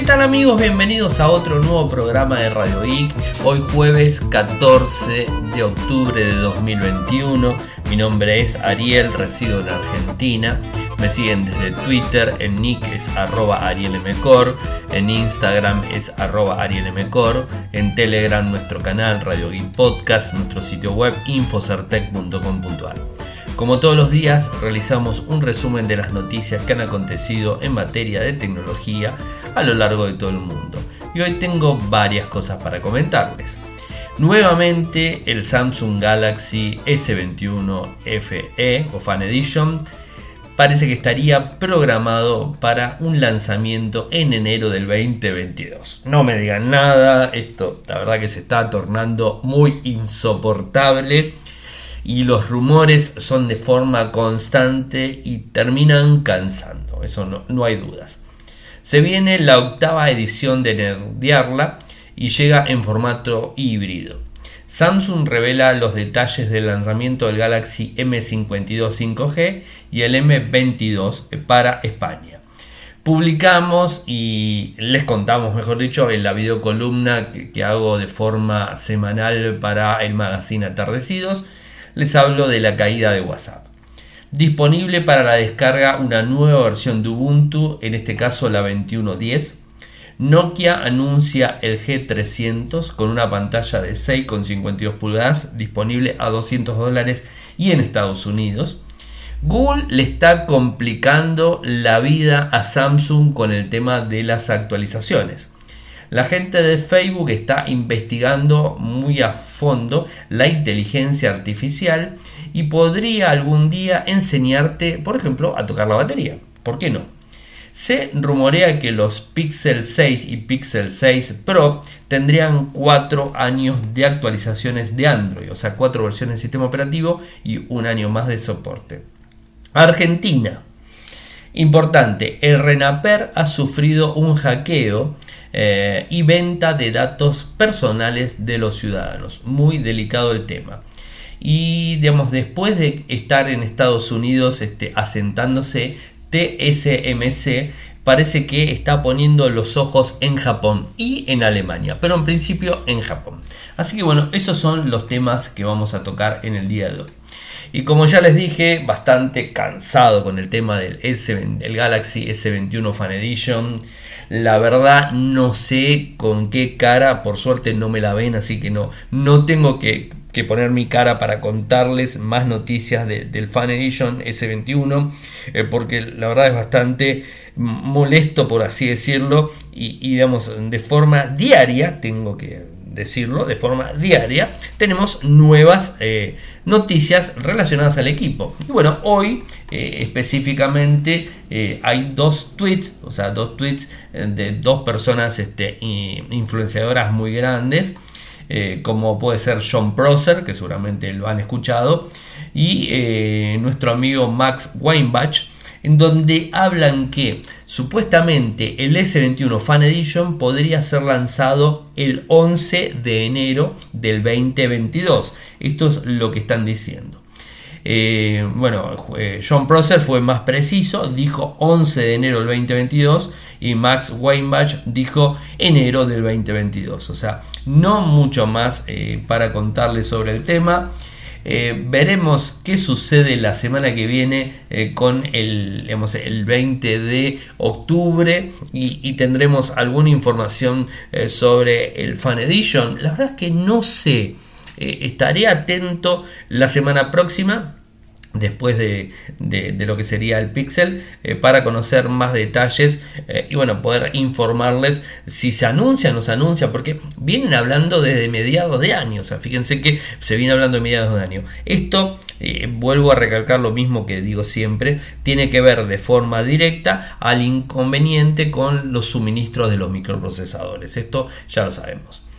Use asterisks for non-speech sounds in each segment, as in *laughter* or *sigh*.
¿qué tal amigos? Bienvenidos a otro nuevo programa de Radio Geek. Hoy jueves 14 de octubre de 2021. Mi nombre es Ariel, resido en Argentina. Me siguen desde Twitter, en nick es arroba arielmcor, en Instagram es arroba arielmcor, en Telegram nuestro canal Radio Geek Podcast, nuestro sitio web infocertec.com.ar. Como todos los días, realizamos un resumen de las noticias que han acontecido en materia de tecnología a lo largo de todo el mundo. Y hoy tengo varias cosas para comentarles. Nuevamente el Samsung Galaxy S21 FE o Fan Edition parece que estaría programado para un lanzamiento en enero del 2022. No me digan nada, esto la verdad que se está tornando muy insoportable y los rumores son de forma constante y terminan cansando, eso no, no hay dudas. Se viene la octava edición de Nerdiarla y llega en formato híbrido. Samsung revela los detalles del lanzamiento del Galaxy M52 5G y el M22 para España. Publicamos y les contamos, mejor dicho, en la videocolumna que, que hago de forma semanal para el magazine Atardecidos les hablo de la caída de WhatsApp. Disponible para la descarga una nueva versión de Ubuntu, en este caso la 2110. Nokia anuncia el G300 con una pantalla de 6,52 pulgadas disponible a 200 dólares y en Estados Unidos. Google le está complicando la vida a Samsung con el tema de las actualizaciones. La gente de Facebook está investigando muy a fondo la inteligencia artificial y podría algún día enseñarte, por ejemplo, a tocar la batería. ¿Por qué no? Se rumorea que los Pixel 6 y Pixel 6 Pro tendrían 4 años de actualizaciones de Android, o sea, 4 versiones de sistema operativo y un año más de soporte. Argentina. Importante, el RENAPER ha sufrido un hackeo eh, y venta de datos personales de los ciudadanos. Muy delicado el tema. Y digamos, después de estar en Estados Unidos este, asentándose, TSMC parece que está poniendo los ojos en Japón y en Alemania, pero en principio en Japón. Así que bueno, esos son los temas que vamos a tocar en el día de hoy. Y como ya les dije, bastante cansado con el tema del, S, del Galaxy S21 Fan Edition. La verdad no sé con qué cara, por suerte no me la ven, así que no, no tengo que, poner mi cara para contarles más noticias del Fan Edition S21, eh, porque la verdad es bastante molesto, por así decirlo, y, digamos, de forma diaria tengo que decirlo, de forma diaria, tenemos nuevas eh, noticias relacionadas al equipo. Y bueno, hoy eh, específicamente hay dos tweets, o sea, dos tweets de dos personas este, influenciadoras muy grandes, como puede ser John Prosser, que seguramente lo han escuchado, y nuestro amigo Max Weinbach, en donde hablan que supuestamente el S21 Fan Edition podría ser lanzado el 11 de enero del 2022. Esto es lo que están diciendo. Eh, bueno, eh, John Prosser fue más preciso, dijo 11 de enero del 2022 y Max Weinbach dijo enero del 2022. O sea, no mucho más eh, para contarles sobre el tema. Veremos qué sucede la semana que viene con el, el 20 de octubre y, tendremos alguna información sobre el Fan Edition. La verdad es que no sé. Estaré atento la semana próxima después de, lo que sería el Pixel eh, para conocer más detalles eh, y bueno poder informarles si se anuncia o no se anuncia porque vienen hablando desde mediados de año o sea fíjense que se viene hablando de mediados de año. Esto eh, vuelvo a recalcar lo mismo que digo siempre tiene que ver de forma directa al inconveniente con los suministros de los microprocesadores. Esto ya lo sabemos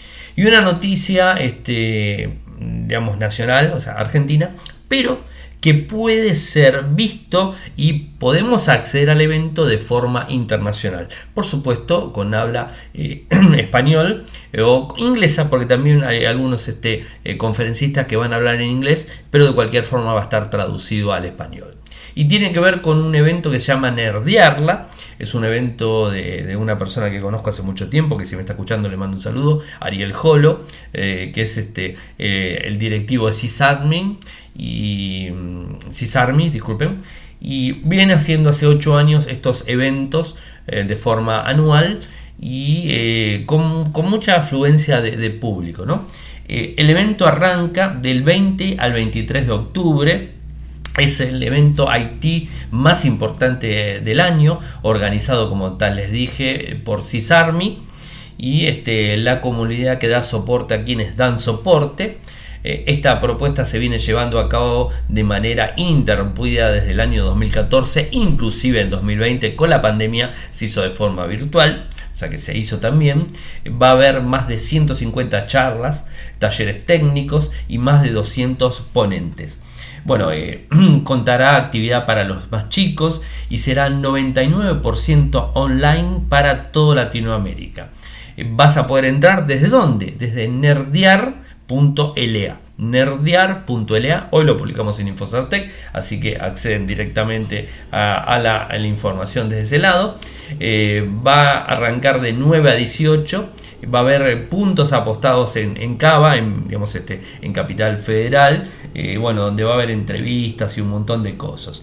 y una noticia este digamos nacional o sea argentina pero que puede ser visto y podemos acceder al evento de forma internacional. Por supuesto, con habla eh, *clears throat* español eh, o inglesa, porque también hay algunos este, eh, conferencistas que van a hablar en inglés, pero de cualquier forma va a estar traducido al español. Y tiene que ver con un evento que se llama Nerdearla. Es un evento de, una persona que conozco hace mucho tiempo, que si me está escuchando le mando un saludo, Ariel Jolo, eh, que es este, eh, el directivo de CISADMIN y mm, CISARMI, disculpen, y viene haciendo hace 8 años estos eventos eh, de forma anual y con, mucha afluencia de, de público. ¿no? el evento arranca del 20 al 23 de octubre es el evento IT más importante del año, organizado como tal les dije por CISARMI y este, la comunidad que da soporte a quienes dan soporte. Eh, esta propuesta se viene llevando a cabo de manera ininterrumpida desde el año 2014, inclusive en 2020 con la pandemia se hizo de forma virtual, o sea que se hizo también. Va a haber más de 150 charlas, talleres técnicos y más de 200 ponentes. Bueno, eh, *clears throat* contará actividad para los más chicos y será 99% online para toda Latinoamérica. Eh, vas a poder entrar desde dónde? Desde nerdear.la. Nerdear.la, hoy lo publicamos en Infosartec, así que acceden directamente a, la, información desde ese lado. Eh, va a arrancar de 9 a 18 va a haber puntos apostados en, en Cava, digamos este, en Capital Federal, eh, bueno, donde va a haber entrevistas y un montón de cosas.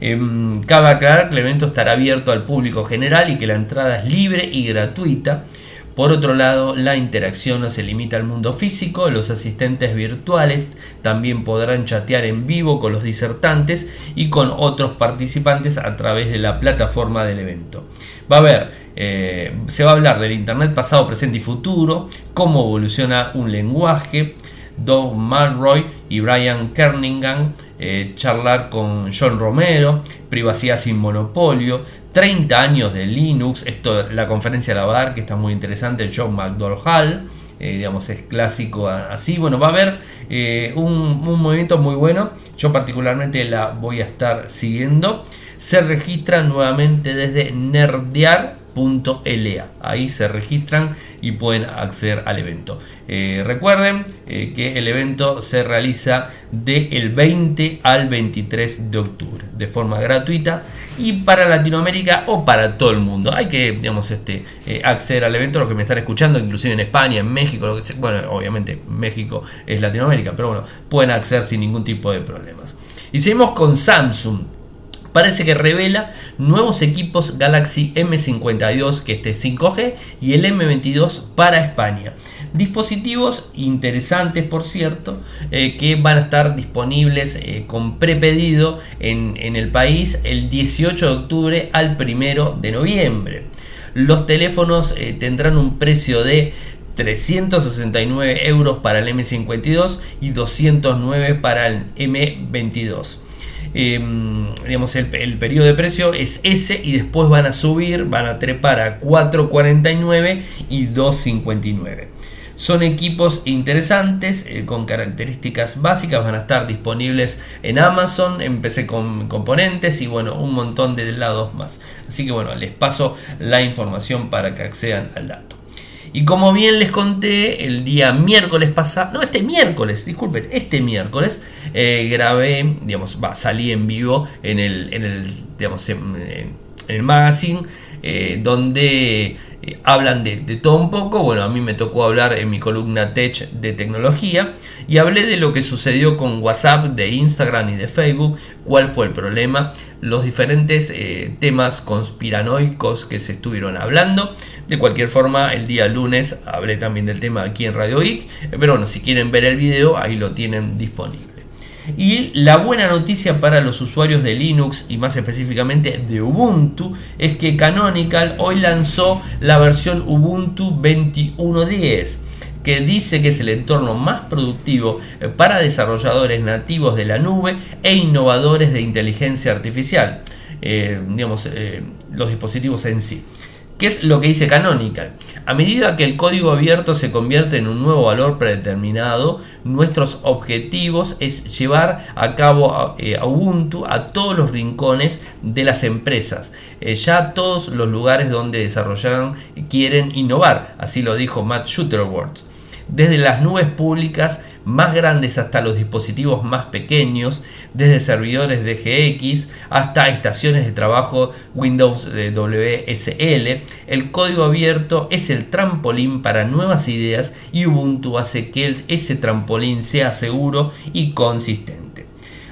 Eh, cabe aclarar que el evento estará abierto al público general y que la entrada es libre y gratuita. Por otro lado, la interacción no se limita al mundo físico, los asistentes virtuales también podrán chatear en vivo con los disertantes y con otros participantes a través de la plataforma del evento. Va a haber, eh, se va a hablar del Internet pasado, presente y futuro, cómo evoluciona un lenguaje, Doug Malroy y Brian Kerningan, eh, charlar con John Romero, privacidad sin monopolio, 30 años de Linux, esto la conferencia la va a dar que está muy interesante, John McDowell eh, digamos es clásico así, bueno va a haber eh, un, un, movimiento muy bueno, yo particularmente la voy a estar siguiendo, se registra nuevamente desde Nerdear Ahí se registran y pueden acceder al evento. Eh, recuerden eh, que el evento se realiza del 20 al 23 de octubre de forma gratuita y para Latinoamérica o para todo el mundo. Hay que digamos, este, eh, acceder al evento, los que me están escuchando, inclusive en España, en México, lo que bueno, obviamente México es Latinoamérica, pero bueno, pueden acceder sin ningún tipo de problemas. Y seguimos con Samsung parece que revela nuevos equipos Galaxy M52 que este 5G y el M22 para España. Dispositivos interesantes, por cierto, eh, que van a estar disponibles eh, con prepedido en, en el país el 18 de octubre al 1 de noviembre. Los teléfonos eh, tendrán un precio de 369 euros para el M52 y 209 para el M22. Em, digamos, el, periodo de precio es ese y después van a subir, van a trepar a 4.49 y 2.59. Son equipos interesantes eh, con características básicas, van a estar disponibles en Amazon, en PC con componentes y bueno, un montón de lados más. Así que bueno, les paso la información para que accedan al dato. Y como bien les conté, el día miércoles pasado, no, este miércoles, disculpen, este miércoles eh, grabé, digamos, salí en vivo en el, en el, digamos, en, el magazine, eh, donde eh, hablan de, todo un poco. Bueno, a mí me tocó hablar en mi columna Tech de tecnología y hablé de lo que sucedió con WhatsApp, de Instagram y de Facebook, cuál fue el problema, los diferentes temas conspiranoicos que se estuvieron hablando. De cualquier forma, el día lunes hablé también del tema aquí en Radio Geek, pero bueno, si quieren ver el video, ahí lo tienen disponible. Y la buena noticia para los usuarios de Linux y más específicamente de Ubuntu es que Canonical hoy lanzó la versión Ubuntu 21.10 que dice que es el entorno más productivo eh, para desarrolladores nativos de la nube e innovadores de inteligencia artificial, eh, digamos, eh, los dispositivos en sí. ¿Qué es lo que dice Canonical? A medida que el código abierto se convierte en un nuevo valor predeterminado, nuestros objetivos es llevar a cabo eh, Ubuntu a todos los rincones de las empresas, eh, ya todos los lugares donde desarrollan quieren innovar, así lo dijo Matt Shutterworth. Desde las nubes públicas más grandes hasta los dispositivos más pequeños, desde servidores DGX hasta estaciones de trabajo Windows WSL. El código abierto es el trampolín para nuevas ideas y Ubuntu hace que ese trampolín sea seguro y consistente.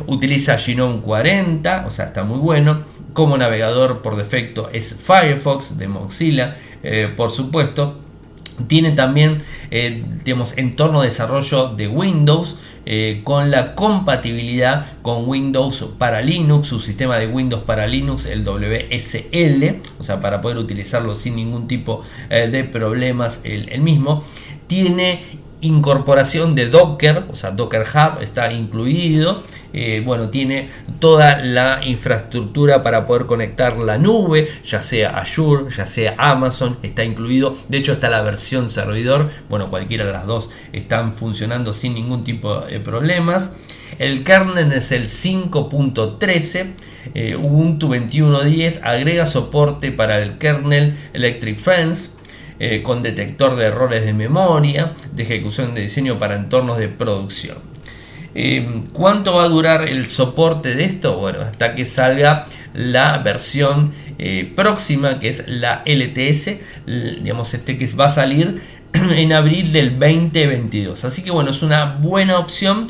Utiliza Genome 40, o sea, está muy bueno. Como navegador por defecto es Firefox de Mozilla, eh, por supuesto tiene también, eh, entorno de desarrollo de Windows eh, con la compatibilidad con Windows para Linux, su sistema de Windows para Linux, el WSL, o sea, para poder utilizarlo sin ningún tipo eh, de problemas el mismo. Tiene incorporación de Docker, o sea, Docker Hub está incluido. Eh, bueno, tiene toda la infraestructura para poder conectar la nube, ya sea Azure, ya sea Amazon, está incluido. De hecho, está la versión servidor. Bueno, cualquiera de las dos están funcionando sin ningún tipo de problemas. El kernel es el 5.13. Eh, Ubuntu 21.10 agrega soporte para el kernel Electric Fence eh, con detector de errores de memoria, de ejecución de diseño para entornos de producción. Eh, ¿Cuánto va a durar el soporte de esto? Bueno, hasta que salga la versión eh, próxima, que es la LTS, digamos, este que va a salir *clears throat* en abril del 2022. Así que bueno, es una buena opción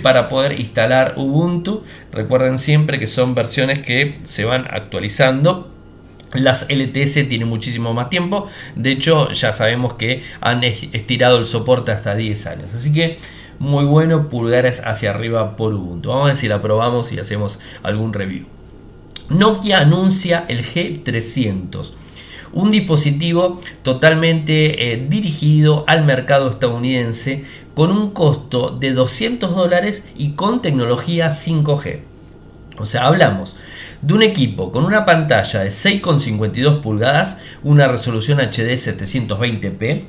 para poder instalar Ubuntu. Recuerden siempre que son versiones que se van actualizando las LTS tienen muchísimo más tiempo. De hecho, ya sabemos que han estirado el soporte hasta 10 años. Así que muy bueno, pulgares hacia arriba por Ubuntu. Vamos a ver si la probamos y hacemos algún review. Nokia anuncia el G300. Un dispositivo totalmente eh, dirigido al mercado estadounidense con un costo de 200 dólares y con tecnología 5G. O sea, hablamos de un equipo con una pantalla de 6,52 pulgadas, una resolución HD 720p,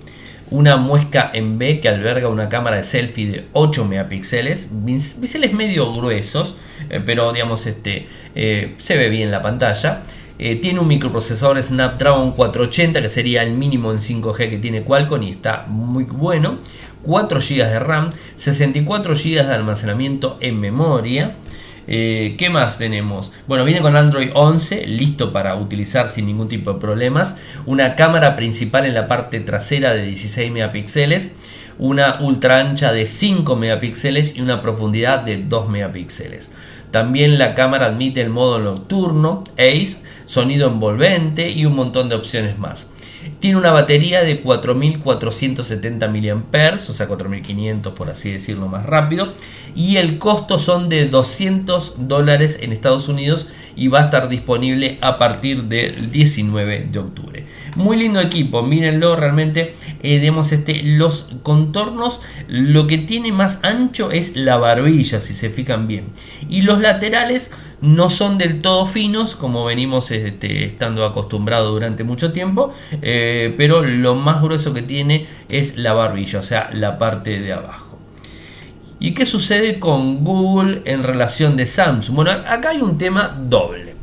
una muesca en B que alberga una cámara de selfie de 8 megapíxeles, biseles medio gruesos, eh, pero digamos este eh, se ve bien la pantalla. Eh, tiene un microprocesador Snapdragon 480 que sería el mínimo en 5G que tiene Qualcomm y está muy bueno. 4 GB de RAM, 64 GB de almacenamiento en memoria. Eh, ¿Qué más tenemos? Bueno, viene con Android 11, listo para utilizar sin ningún tipo de problemas. Una cámara principal en la parte trasera de 16 megapíxeles. Una ultra ancha de 5 megapíxeles y una profundidad de 2 megapíxeles. También la cámara admite el modo nocturno, ACE, sonido envolvente y un montón de opciones más. Tiene una batería de 4470 mAh, o sea 4500 por así decirlo más rápido. Y el costo son de 200 dólares en Estados Unidos y va a estar disponible a partir del 19 de octubre. Muy lindo equipo, mírenlo realmente. Eh, este, los contornos, lo que tiene más ancho es la barbilla, si se fijan bien. Y los laterales no son del todo finos como venimos este, estando acostumbrados durante mucho tiempo, eh, pero lo más grueso que tiene es la barbilla, o sea, la parte de abajo. ¿Y qué sucede con Google en relación de Samsung? Bueno, acá hay un tema doble.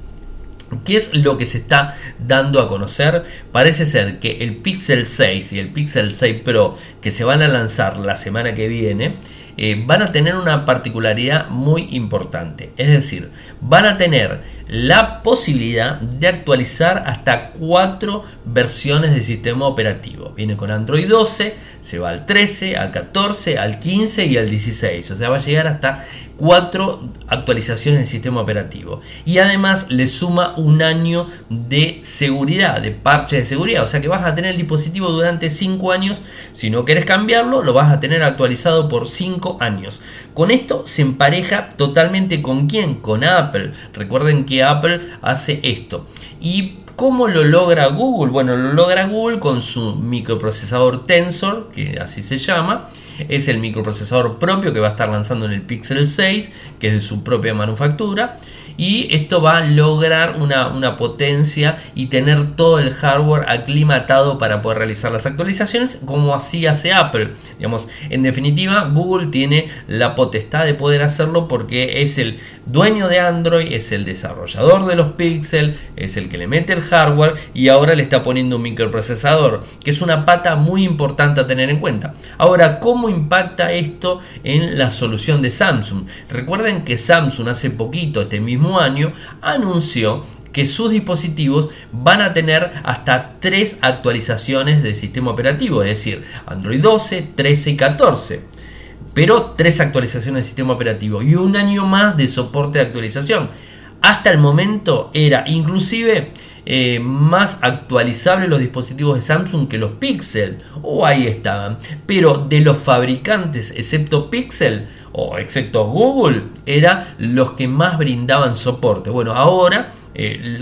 ¿Qué es lo que se está dando a conocer? Parece ser que el Pixel 6 y el Pixel 6 Pro que se van a lanzar la semana que viene eh, van a tener una particularidad muy importante. Es decir, van a tener la posibilidad de actualizar hasta cuatro versiones del sistema operativo. Viene con Android 12, se va al 13, al 14, al 15 y al 16. O sea, va a llegar hasta cuatro actualizaciones del sistema operativo. Y además le suma un año de seguridad, de parche de seguridad. O sea que vas a tener el dispositivo durante 5 años. Si no quieres cambiarlo, lo vas a tener actualizado por 5 años. Con esto se empareja totalmente con quién? Con Apple. Recuerden Apple hace esto. Y ¿Cómo lo logra Google? Bueno, lo logra Google con su microprocesador Tensor, que así se llama. Es el microprocesador propio que va a estar lanzando en el Pixel 6, que es de su propia manufactura. Y esto va a lograr una, una, potencia y tener todo el hardware aclimatado para poder realizar las actualizaciones como así hace Apple. Digamos, en definitiva, Google tiene la potestad de poder hacerlo porque es el dueño de Android, es el desarrollador de los Pixel, es el que le mete el hardware y ahora le está poniendo un microprocesador, que es una pata muy importante a tener en cuenta. Ahora, ¿cómo impacta esto en la solución de Samsung? Recuerden que Samsung hace poquito, este mismo año, anunció que sus dispositivos van a tener hasta tres actualizaciones del sistema operativo, es decir, Android 12, 13 y 14 pero tres actualizaciones del sistema operativo y un año más de soporte de actualización. Hasta el momento era inclusive eh, más actualizables los dispositivos de Samsung que los Pixel, o ahí estaban, pero de los fabricantes, excepto Pixel o excepto Google, eran los que más brindaban soporte. Bueno, ahora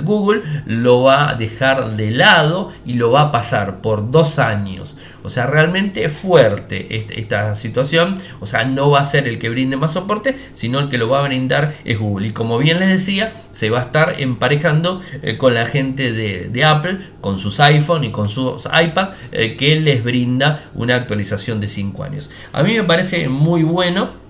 Google lo va a dejar de lado y lo va a pasar por dos años. O sea, realmente fuerte esta, situación. O sea, no va a ser el que brinde más soporte, sino el que lo va a brindar es Google. Y como bien les decía, se va a estar emparejando eh, con la gente de, Apple, con sus iPhone y con sus iPad, eh, que les brinda una actualización de 5 años. A mí me parece muy bueno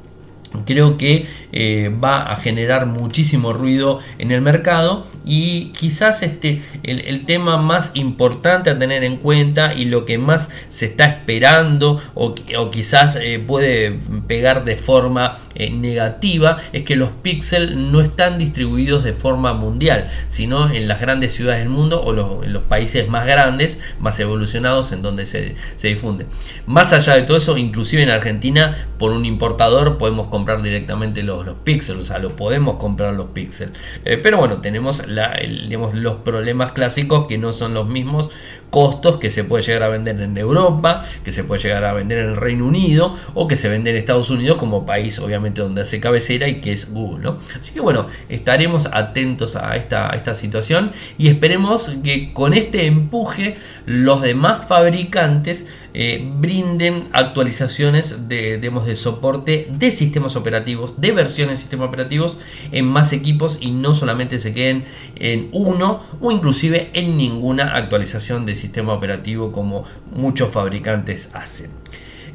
creo que eh, va a generar muchísimo ruido en el mercado y quizás este, el, tema más importante a tener en cuenta y lo que más se está esperando o, quizás eh, puede pegar de forma eh, negativa es que los píxeles no están distribuidos de forma mundial, sino en las grandes ciudades del mundo o en los países más grandes, más evolucionados en donde se, se difunde. Más allá de todo eso, inclusive en Argentina, por un importador podemos comprar directamente los, los píxeles, o sea, lo podemos comprar los píxeles. Eh, pero bueno, tenemos la, digamos, los problemas clásicos que no son los mismos costos que se puede llegar a vender en Europa, que se puede llegar a vender en el Reino Unido o que se vende en Estados Unidos como país obviamente donde hace cabecera y que es Google. Así que bueno, estaremos atentos a esta, esta situación y esperemos que con este empuje los demás fabricantes eh, brinden actualizaciones de, de soporte de sistemas operativos, de versiones de sistemas operativos en más equipos y no solamente se queden en uno o inclusive en ninguna actualización de sistema operativo como muchos fabricantes hacen.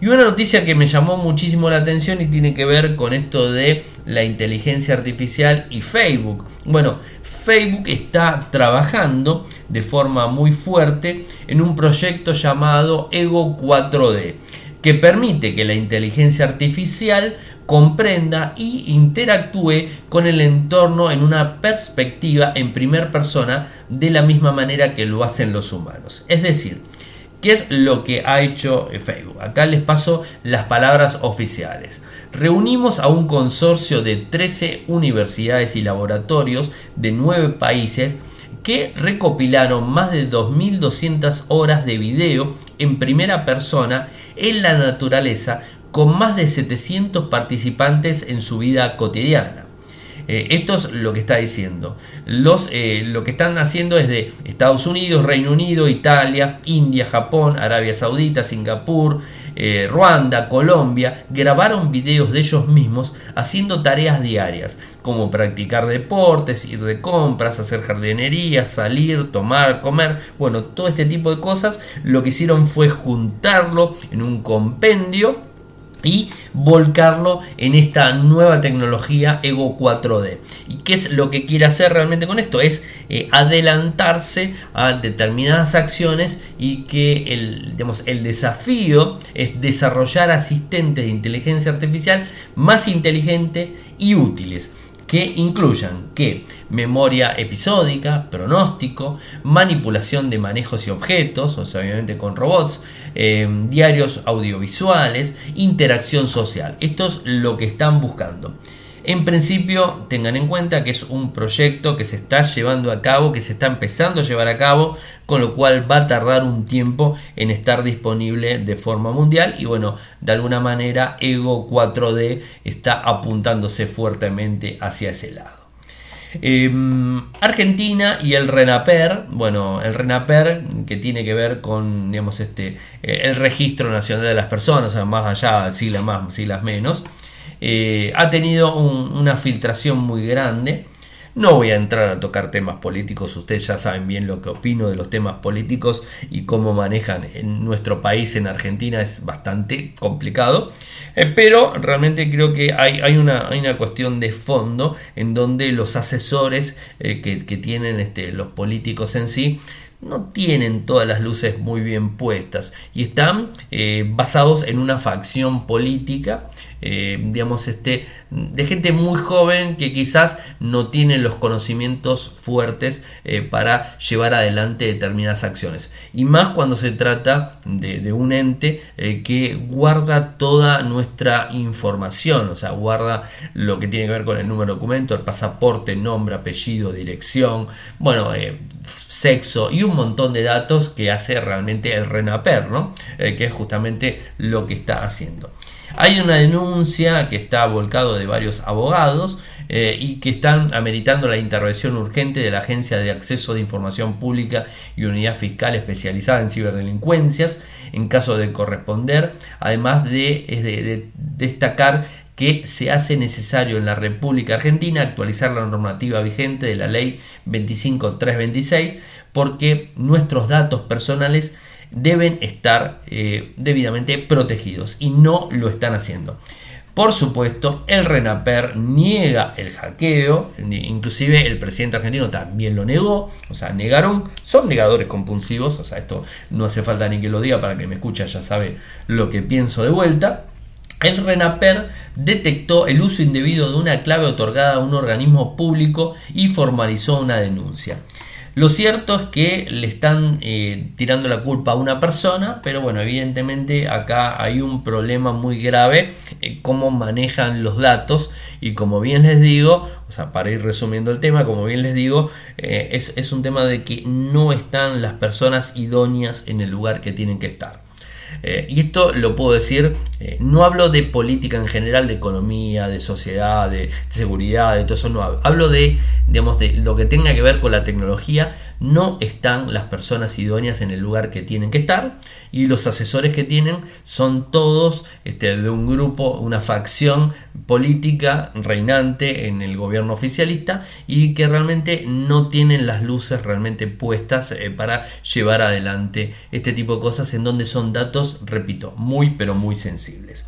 Y una noticia que me llamó muchísimo la atención y tiene que ver con esto de la inteligencia artificial y Facebook. Bueno, Facebook está trabajando de forma muy fuerte en un proyecto llamado Ego 4D, que permite que la inteligencia artificial comprenda y interactúe con el entorno en una perspectiva en primera persona de la misma manera que lo hacen los humanos. Es decir, ¿qué es lo que ha hecho Facebook? Acá les paso las palabras oficiales. Reunimos a un consorcio de 13 universidades y laboratorios de 9 países que recopilaron más de 2.200 horas de video en primera persona en la naturaleza con más de 700 participantes en su vida cotidiana. Eh, esto es lo que está diciendo. Eh, lo que están haciendo es de Estados Unidos, Reino Unido, Italia, India, Japón, Arabia Saudita, Singapur, eh, Ruanda, Colombia, grabaron videos de ellos mismos haciendo tareas diarias, como practicar deportes, ir de compras, hacer jardinería, salir, tomar, comer, bueno, todo este tipo de cosas. Lo que hicieron fue juntarlo en un compendio y volcarlo en esta nueva tecnología Ego 4D. ¿Y qué es lo que quiere hacer realmente con esto? Es eh, adelantarse a determinadas acciones y que el, el desafío es desarrollar asistentes de inteligencia artificial más inteligentes y útiles que incluyan que memoria episódica, pronóstico, manipulación de manejos y objetos, o sea, obviamente con robots, eh, diarios audiovisuales, interacción social. Esto es lo que están buscando. En principio, tengan en cuenta que es un proyecto que se está llevando a cabo, que se está empezando a llevar a cabo, con lo cual va a tardar un tiempo en estar disponible de forma mundial y bueno, de alguna manera Ego 4D está apuntándose fuertemente hacia ese lado. Em, Argentina y el RENAPER, bueno, el RENAPER que tiene que ver con, digamos, este, eh, el registro nacional de las personas, más allá, siglas más, siglas menos, eh, ha tenido una filtración muy grande No voy a entrar a tocar temas políticos, ustedes ya saben bien lo que opino de los temas políticos y cómo manejan en nuestro país, en Argentina, es bastante complicado. Eh, pero realmente creo que hay, una, cuestión de fondo en donde los asesores eh, que, tienen este, los políticos en sí no tienen todas las luces muy bien puestas y están basados en una facción política eh, digamos, este, de gente muy joven que quizás no tiene los conocimientos fuertes eh, para llevar adelante determinadas acciones. Y más cuando se trata de, un ente eh, que guarda toda nuestra información, o sea, guarda lo que tiene que ver con el número de documento, el pasaporte, nombre, apellido, dirección, bueno, sexo y un montón de datos que hace realmente el RENAPER, ¿no? que es justamente lo que está haciendo. Hay una denuncia que está volcado de varios abogados eh, y que están ameritando la intervención urgente de la Agencia de Acceso de Información Pública y Unidad Fiscal especializada en ciberdelincuencias en caso de corresponder, además de, destacar que se hace necesario en la República Argentina actualizar la normativa vigente de la ley 25326 porque nuestros datos personales deben estar eh, debidamente protegidos y no lo están haciendo. Por supuesto, el RENAPER niega el hackeo, inclusive el presidente argentino también lo negó, o sea, negaron, son negadores compulsivos, o sea, esto no hace falta ni que lo diga para que me escuche, ya sabe lo que pienso de vuelta. El RENAPER detectó el uso indebido de una clave otorgada a un organismo público y formalizó una denuncia. Lo cierto es que le están eh, tirando la culpa a una persona, pero bueno, evidentemente acá hay un problema muy grave, eh, cómo manejan los datos y como bien les digo, o sea, para ir resumiendo el tema, como bien les digo, eh, es, es un tema de que no están las personas idóneas en el lugar que tienen que estar. Eh, y esto lo puedo decir, eh, no hablo de política en general, de economía, de sociedad, de, seguridad, de todo eso, no hablo. Hablo de, digamos, de lo que tenga que ver con la tecnología. No están las personas idóneas en el lugar que tienen que estar y los asesores que tienen son todos este, de un grupo, una facción política reinante en el gobierno oficialista y que realmente no tienen las luces realmente puestas eh, para llevar adelante este tipo de cosas en donde son datos, repito, muy pero muy sensibles.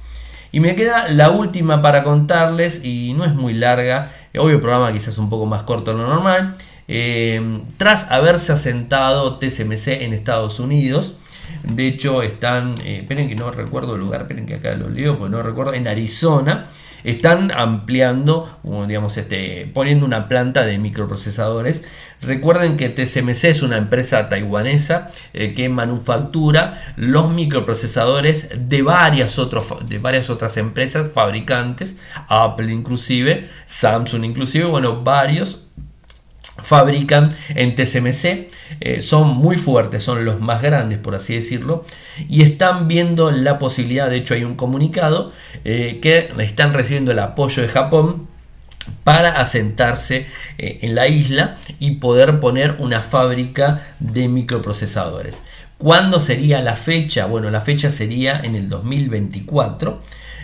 Y me queda la última para contarles y no es muy larga, hoy el programa quizás un poco más corto de lo normal. Eh, tras haberse asentado TSMC en Estados Unidos, de hecho, están, eh, esperen que no recuerdo el lugar, esperen que acá lo leo, porque no recuerdo, en Arizona. Están ampliando, digamos, este, poniendo una planta de microprocesadores. Recuerden que TSMC es una empresa taiwanesa eh, que manufactura los microprocesadores de varias, de varias otras empresas fabricantes, Apple inclusive, Samsung inclusive, bueno, varios fabrican en TSMC, eh, son muy fuertes, son los más grandes por así decirlo, y están viendo la posibilidad, de hecho hay un comunicado, eh, que están recibiendo el apoyo de Japón para asentarse eh, en la isla y poder poner una fábrica de microprocesadores. ¿Cuándo sería la fecha? Bueno, la fecha sería en el 2024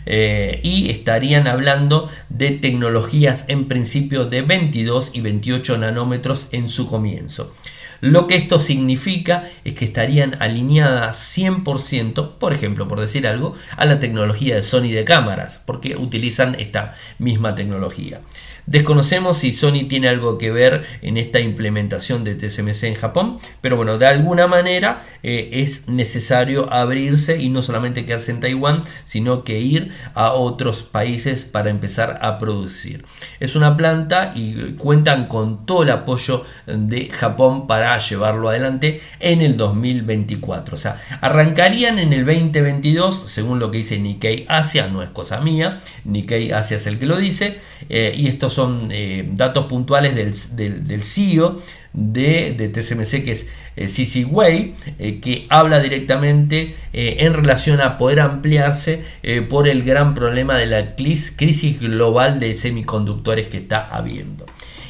eh, y estarían hablando de tecnologías en principio de 22 y 28 nanómetros en su comienzo. Lo que esto significa es que estarían alineadas 100%, por ejemplo, por decir algo, a la tecnología de Sony de cámaras, porque utilizan esta misma tecnología. Desconocemos si Sony tiene algo que ver en esta implementación de TSMC en Japón, pero bueno, de alguna manera eh, es necesario abrirse y no solamente quedarse en Taiwán, sino que ir a otros países para empezar a producir. Es una planta y cuentan con todo el apoyo de Japón para llevarlo adelante en el 2024. O sea, arrancarían en el 2022, según lo que dice Nikkei Asia, no es cosa mía, Nikkei Asia es el que lo dice, eh, y estos son eh, datos puntuales del, CEO de, de, TSMC, que es eh, Wei, eh, que habla directamente eh, en relación a poder ampliarse por el gran problema de la crisis global de semiconductores que está habiendo.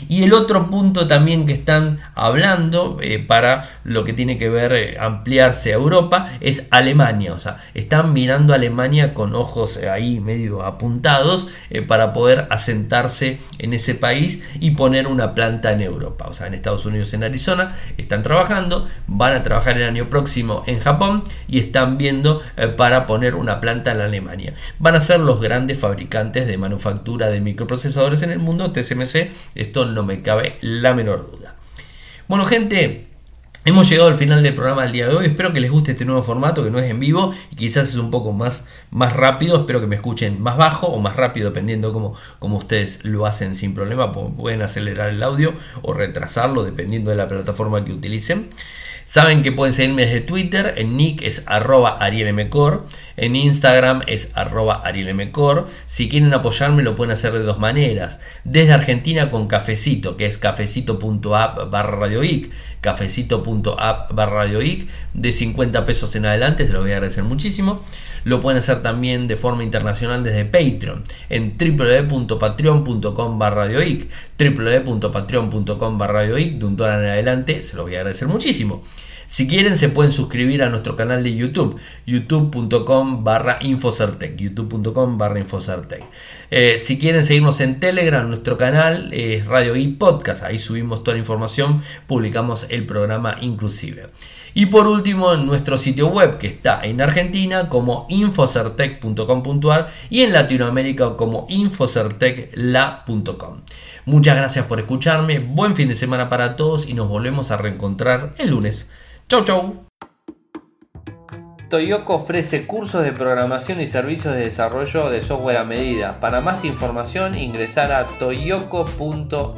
Y el otro punto también que están hablando eh, para lo que tiene que ver eh, ampliarse a Europa es Alemania. O sea, están mirando a Alemania con ojos eh, ahí medio apuntados para poder asentarse en ese país y poner una planta en Europa. O sea, en Estados Unidos, en Arizona, están trabajando, van a trabajar el año próximo en Japón y están viendo para poner una planta en Alemania. Van a ser los grandes fabricantes de manufactura de microprocesadores en el mundo, TSMC. Esto no me cabe la menor duda. Bueno, gente, Hemos llegado al final del programa del día de hoy. Espero que les guste este nuevo formato que no es en vivo y quizás es un poco más, más rápido. Espero que me escuchen más bajo o más rápido, dependiendo cómo, como ustedes lo hacen sin problema. Pueden acelerar el audio o retrasarlo dependiendo de la plataforma que utilicen. Saben que pueden seguirme desde Twitter, en nick es arroba arielmcor, en Instagram es arroba arielmcor. Si quieren apoyarme lo pueden hacer de dos maneras. Desde Argentina con Cafecito, que es cafecito.app barra radioic, cafecito.app barra radioic, de 50 pesos en adelante, se los voy a agradecer muchísimo. Lo pueden hacer también de forma internacional desde Patreon en www.patreon.com barra www.patreon.com barra de un dólar en adelante, se los voy a agradecer muchísimo. Si quieren se pueden suscribir a nuestro canal de YouTube, youtube.com barra infocertec, youtube.com barra infocertec. Eh, si quieren seguirnos en Telegram, nuestro canal es Radio y Podcast, ahí subimos toda la información, publicamos el programa inclusive. Y por último, nuestro sitio web que está en Argentina como infocertec.com.ar y en Latinoamérica como infocertecla.com. Muchas gracias por escucharme, buen fin de semana para todos y nos volvemos a reencontrar el lunes. Chau chau. Toyoko ofrece cursos de programación y servicios de desarrollo de software a medida. Para más información ingresar a toyoko.io